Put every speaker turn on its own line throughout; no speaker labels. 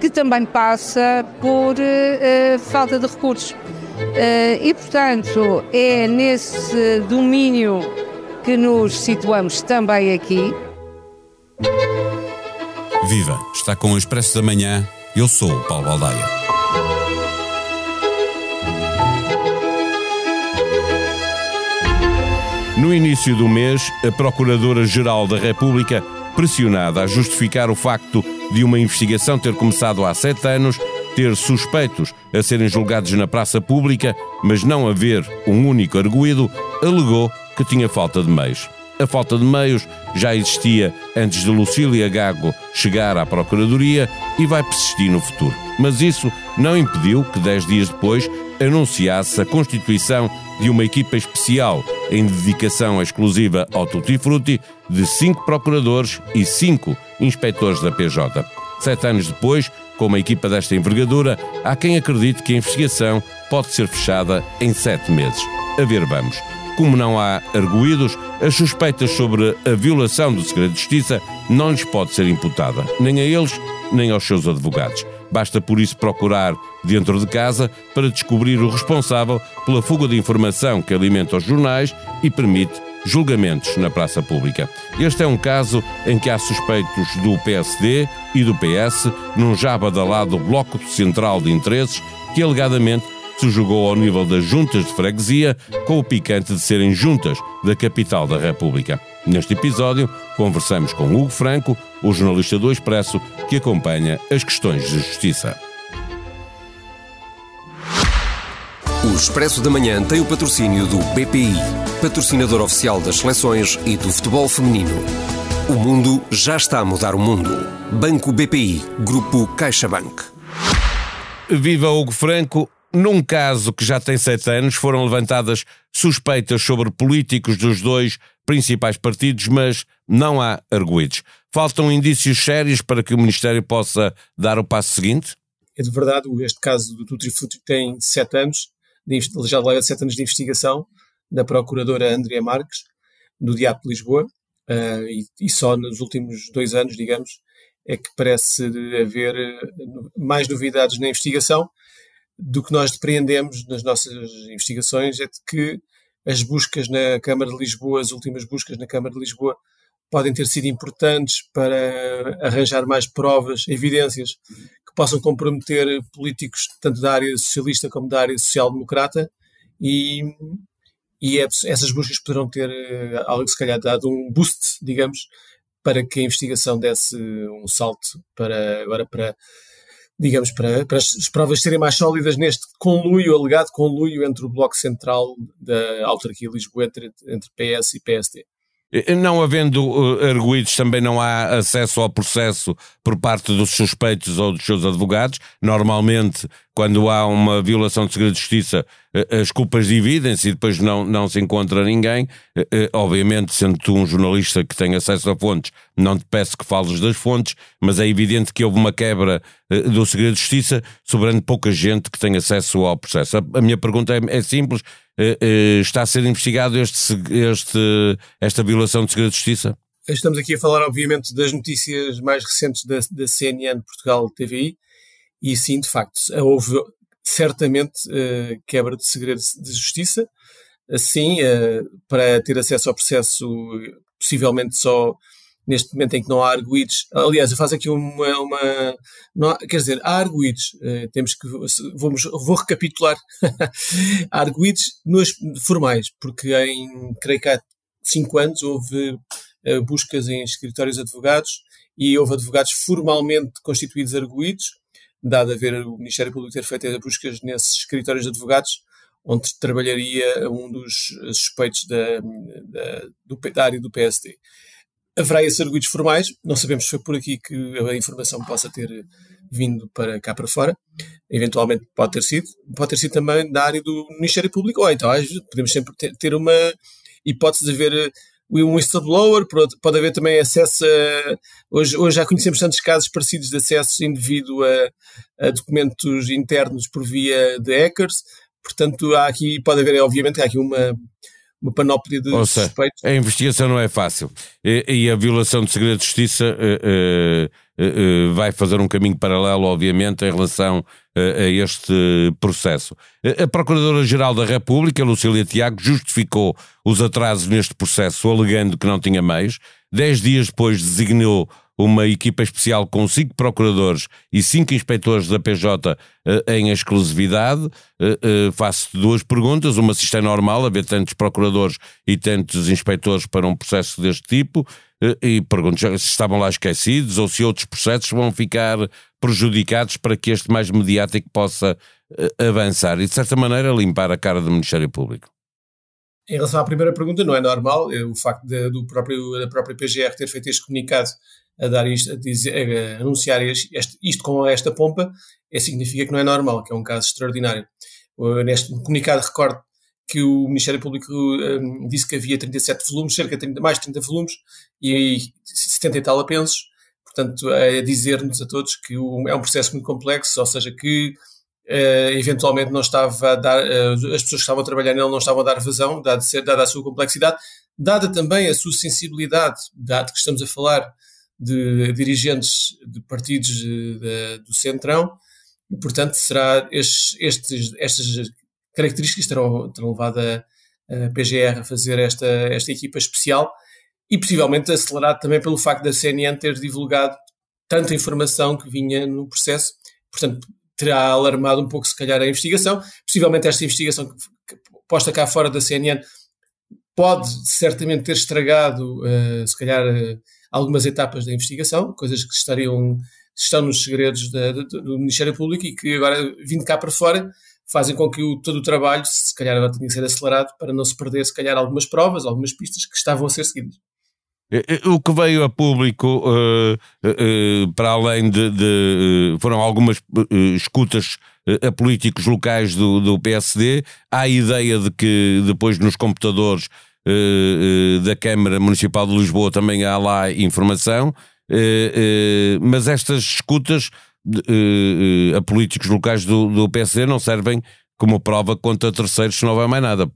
que também passa por uh, falta de recursos. Uh, e, portanto, é nesse domínio que nos situamos também aqui.
Viva! Está com o Expresso da Manhã. Eu sou o Paulo Baldaia. No início do mês, a Procuradora-Geral da República, pressionada a justificar o facto de uma investigação ter começado há sete anos, ter suspeitos a serem julgados na praça pública, mas não haver um único arguído, alegou que tinha falta de meios. A falta de meios já existia antes de Lucília Gago chegar à Procuradoria e vai persistir no futuro. Mas isso não impediu que, dez dias depois, anunciasse a constituição de uma equipa especial em dedicação exclusiva ao Tutti Frutti de cinco procuradores e cinco inspectores da PJ. Sete anos depois, com uma equipa desta envergadura, há quem acredite que a investigação pode ser fechada em sete meses. A ver, vamos. Como não há arguídos, as suspeitas sobre a violação do segredo de justiça não lhes pode ser imputada, nem a eles, nem aos seus advogados. Basta por isso procurar dentro de casa para descobrir o responsável pela fuga de informação que alimenta os jornais e permite julgamentos na praça pública. Este é um caso em que há suspeitos do PSD e do PS num já badalado bloco central de interesses que alegadamente se jogou ao nível das juntas de freguesia com o picante de serem juntas da capital da República. Neste episódio, conversamos com Hugo Franco, o jornalista do Expresso, que acompanha as questões de justiça.
O Expresso da Manhã tem o patrocínio do BPI, patrocinador oficial das seleções e do futebol feminino. O mundo já está a mudar o mundo. Banco BPI, Grupo CaixaBank.
Viva Hugo Franco! Num caso que já tem sete anos, foram levantadas suspeitas sobre políticos dos dois principais partidos, mas não há arguídos. Faltam indícios sérios para que o Ministério possa dar o passo seguinte?
É de verdade, este caso do Tutrifruti tem sete anos, já leva sete anos de investigação da procuradora Andrea Marques, do Diabo de Lisboa, uh, e, e, só nos últimos dois anos, digamos, é que parece haver uh, mais novidades na investigação. Do que nós depreendemos nas nossas investigações é de que as buscas na Câmara de Lisboa, as últimas buscas na Câmara de Lisboa, podem ter sido importantes para arranjar mais provas, evidências possam comprometer políticos tanto da área socialista como da área social-democrata e, e é, essas buscas poderão ter algo se calhar dado um boost, digamos, para que a investigação desse um salto para agora para digamos, para, para as provas serem mais sólidas neste conluio, alegado conluio entre o Bloco Central da autarquia Lisboa, entre, entre PS e PSD.
Não havendo uh, arguídos, também não há acesso ao processo por parte dos suspeitos ou dos seus advogados. Normalmente, quando há uma violação de segredo de justiça, uh, as culpas dividem-se e depois não, não se encontra ninguém. Uh, obviamente, sendo tu um jornalista que tem acesso a fontes, não te peço que fales das fontes, mas é evidente que houve uma quebra do segredo de justiça, sobrando pouca gente que tem acesso ao processo. A minha pergunta é, é simples: está a ser investigado este, este, esta violação de segredo de justiça?
Estamos aqui a falar, obviamente, das notícias mais recentes da, da CNN Portugal TVI, e sim, de facto, houve certamente uh, quebra de segredo de justiça. Assim, para ter acesso ao processo, possivelmente só neste momento em que não há arguídos. Aliás, eu faço aqui uma. uma há, quer dizer, há arguídos. Uh, temos que. Vamos, vou recapitular. há arguídos nos formais, porque em, creio que há cinco anos houve uh, buscas em escritórios de advogados e houve advogados formalmente constituídos arguídos, dado a ver o Ministério Público ter feito as buscas nesses escritórios de advogados onde trabalharia um dos suspeitos da, da, do, da área do PSD haverá esses arguidos formais, não sabemos se foi por aqui que a informação possa ter vindo para cá para fora, eventualmente pode ter sido, pode ter sido também da área do Ministério Público, ou então podemos sempre ter uma hipótese de haver eh, um whistleblower, pode haver também acesso a. Hoje, hoje já conhecemos tantos casos parecidos de acesso indevido a, a documentos internos por via de hackers, portanto, há aqui, pode haver, obviamente, há aqui uma, uma panóplia de
Ou seja,
suspeitos.
A investigação não é fácil. E, e a violação de segredo de justiça uh, uh, uh, vai fazer um caminho paralelo, obviamente, em relação a este processo. A Procuradora-Geral da República, Lucília Tiago, justificou os atrasos neste processo, alegando que não tinha meios. Dez dias depois designou uma equipa especial com cinco procuradores e cinco inspectores da PJ uh, em exclusividade. Uh, uh, Faço duas perguntas. Uma, se isto é normal, haver tantos procuradores e tantos inspectores para um processo deste tipo. E pergunto se estavam lá esquecidos ou se outros processos vão ficar prejudicados para que este mais mediático possa avançar e, de certa maneira, limpar a cara do Ministério Público.
Em relação à primeira pergunta, não é normal o facto de, do próprio, da própria PGR ter feito este comunicado a dar isto, a, dizer, a anunciar isto com esta pompa, é, significa que não é normal, que é um caso extraordinário. Neste comunicado recordo que o Ministério Público um, disse que havia 37 volumes, cerca de 30, mais de 30 volumes, e 70 e tal apensos, portanto, a dizer-nos a todos que é um processo muito complexo, ou seja, que uh, eventualmente não estava a dar, uh, as pessoas que estavam a trabalhar nele não estavam a dar vazão, dada, dada a sua complexidade, dada também a sua sensibilidade, dado que estamos a falar de dirigentes de partidos de, de, do Centrão, e, portanto, será estes, estes, estas características terão, terão levado a, a, PGR a fazer esta, esta equipa especial e possivelmente acelerado também pelo facto da CNN ter divulgado tanta informação que vinha no processo, portanto, terá alarmado um pouco, se calhar, a investigação. Possivelmente esta investigação posta cá fora da CNN pode certamente ter estragado, uh, se calhar, uh, algumas etapas da investigação, coisas que estariam estão nos segredos da, do Ministério Público e que agora, vindo cá para fora, fazem com que o, todo o trabalho, se calhar agora tenha que ser acelerado para não se perder, se calhar, algumas provas, algumas pistas que estavam a ser seguidas.
O que veio a público, uh, uh, para além de, de foram algumas escutas a políticos locais do, do PSD, há a ideia de que depois nos computadores eh, eh, da Câmara Municipal de Lisboa também há lá informação, eh, mas estas escutas a políticos locais do, do PSD não servem como prova contra terceiros se não houver mais nada.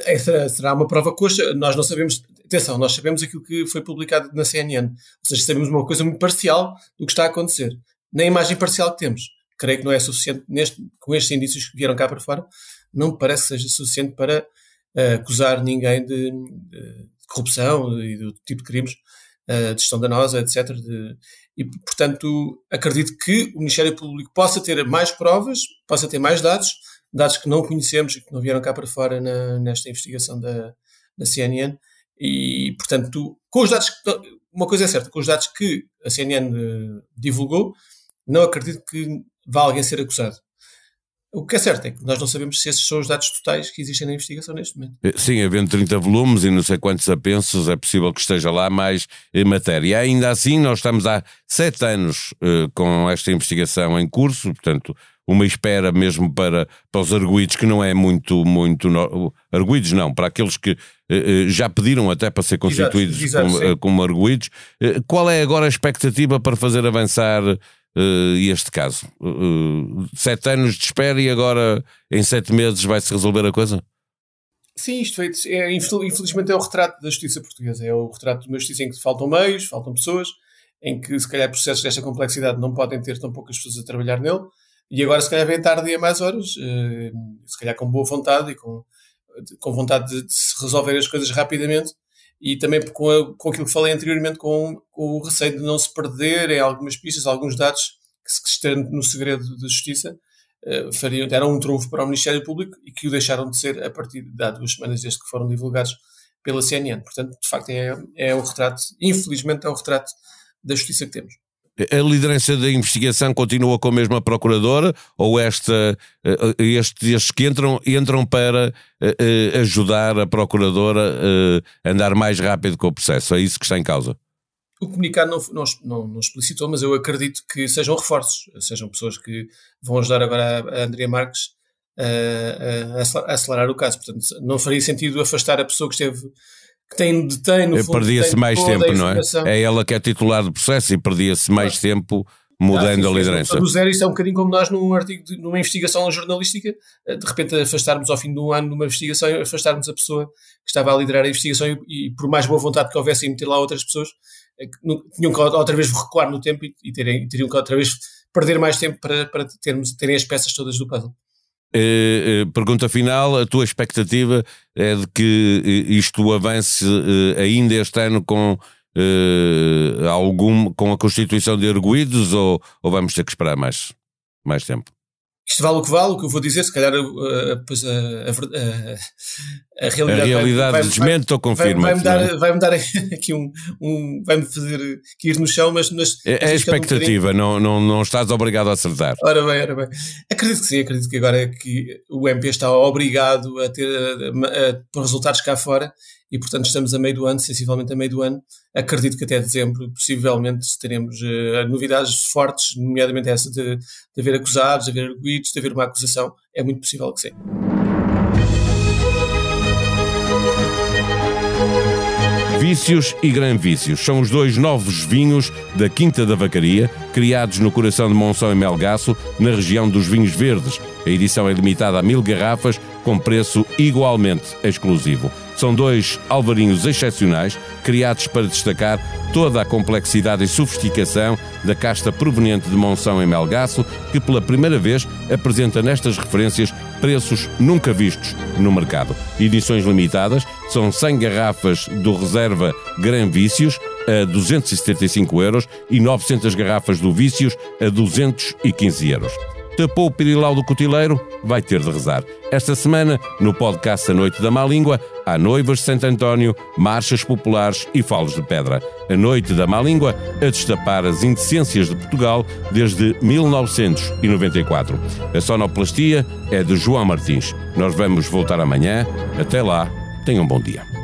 Essa será uma prova coxa. Nós não sabemos, atenção, nós sabemos aquilo que foi publicado na CNN. Ou seja, sabemos uma coisa muito parcial do que está a acontecer. Na imagem parcial que temos. Creio que não é suficiente, neste, com estes indícios que vieram cá para fora, não me parece que seja suficiente para acusar ninguém de, de, corrupção e do tipo de crimes, de gestão danosa, etc. De, e, portanto, acredito que o Ministério Público possa ter mais provas, possa ter mais dados, dados que não conhecemos e que não vieram cá para fora na, nesta investigação da, da CNN. E, portanto, com os dados, uma coisa é certa, com os dados que a CNN uh, divulgou, não acredito que vá alguém ser acusado. O que é certo é que nós não sabemos se esses são os dados totais que existem na investigação neste momento. Eh,
sim, havendo 30 volumes e não sei quantos apensos, é possível que esteja lá mais eh, matéria. Ainda assim, nós estamos há sete anos uh, com esta investigação em curso, portanto, uma espera mesmo para, para os arguídos que não é muito, muito no... arguídos não, para aqueles que já pediram até para ser constituídos exato, exato, como, como arguídos. Qual é agora a expectativa para fazer avançar uh, este caso? Uh, sete anos de espera e agora em sete meses vai-se resolver a coisa?
Sim, isto é, infelizmente é o retrato da justiça portuguesa. É o retrato de uma justiça em que faltam meios, faltam pessoas, em que se calhar processos desta complexidade não podem ter tão poucas pessoas a trabalhar nele. E agora, se calhar, vem tarde a mais horas, se calhar com boa vontade e com, com vontade de, de se resolver as coisas rapidamente, e também com, a, com aquilo que falei anteriormente, com, com, o receio de não se perder em algumas pistas, alguns dados que se estão no segredo da justiça, uh, fariam, deram um trunfo para o Ministério Público e que o deixaram de ser a partir de há duas semanas desde que foram divulgados pela CNN. Portanto, de facto, é, é o retrato, infelizmente, é o retrato da justiça que temos.
A liderança da investigação continua com a mesma procuradora ou esta, eh, estes, estes que entram, entram para uh, ajudar a procuradora a andar mais rápido com o processo? É isso que está em causa?
O comunicado não, não, não, não, explicitou, mas eu acredito que sejam reforços, sejam pessoas que vão ajudar agora a Andrea Marques a, a acelerar o caso. Portanto, não faria sentido afastar a pessoa que esteve que tem, detém no fundo.
Perdia-se mais tempo, não é? É ela que é titular do processo e perdia-se mais claro. tempo mudando ah, sim, a liderança.
Do zero, isso é um bocadinho como nós num artigo, de, numa investigação jornalística, eh, de repente afastarmos ao fim de um ano numa investigação, afastarmos a pessoa que estava a liderar a investigação e, e por mais boa vontade que houvesse em meter lá outras pessoas, eh, tinham que outra vez recuar no tempo e, e terem, teriam que outra vez perder mais tempo para, para termos, terem as peças todas do puzzle.
Uh, pergunta final, a tua expectativa é de que isto avance ainda este ano com algum, com a constituição de arguídos ou, ou vamos ter que esperar mais, mais tempo?
Isto vale o que vale, o que eu vou dizer, se calhar uh, depois a, a, a,
a, realidade, a realidade vai, desmente ou confirma.
Vai-me dar, vai dar aqui um. um vai-me fazer ir no chão, mas. mas
é, é a expectativa, um não, não, não estás obrigado a acertar.
Ora bem, ora bem. Acredito que sim, acredito que agora é que o MP está obrigado a ter a, resultados cá fora e, portanto, estamos a meio do ano, sensivelmente a meio do ano. Acredito que até dezembro, possivelmente, teremos uh, novidades fortes, nomeadamente essa de, de haver acusados, de haver arguídos, de haver uma acusação. É muito possível que sim.
Vícios e Gran Vícios são os dois novos vinhos da Quinta da Vacaria, criados no coração de Monção e Melgaço, na região dos vinhos verdes. A edição é limitada a mil garrafas, com preço igualmente exclusivo. São dois alvarinhos excepcionais, criados para destacar toda a complexidade e sofisticação da casta proveniente de Monção em Melgaço, que pela primeira vez apresenta nestas referências preços nunca vistos no mercado. Edições limitadas, são 100 garrafas do Reserva Gran Vícios a 275 euros e 900 garrafas do Vícios a 215 euros tapou o pirilau do cotileiro, vai ter de rezar. Esta semana, no podcast A Noite da Má Língua, há noivas de Santo António, marchas populares e falos de pedra. A Noite da Má Língua a destapar as indecências de Portugal desde 1994. A sonoplastia é de João Martins. Nós vamos voltar amanhã. Até lá, tenham um bom dia.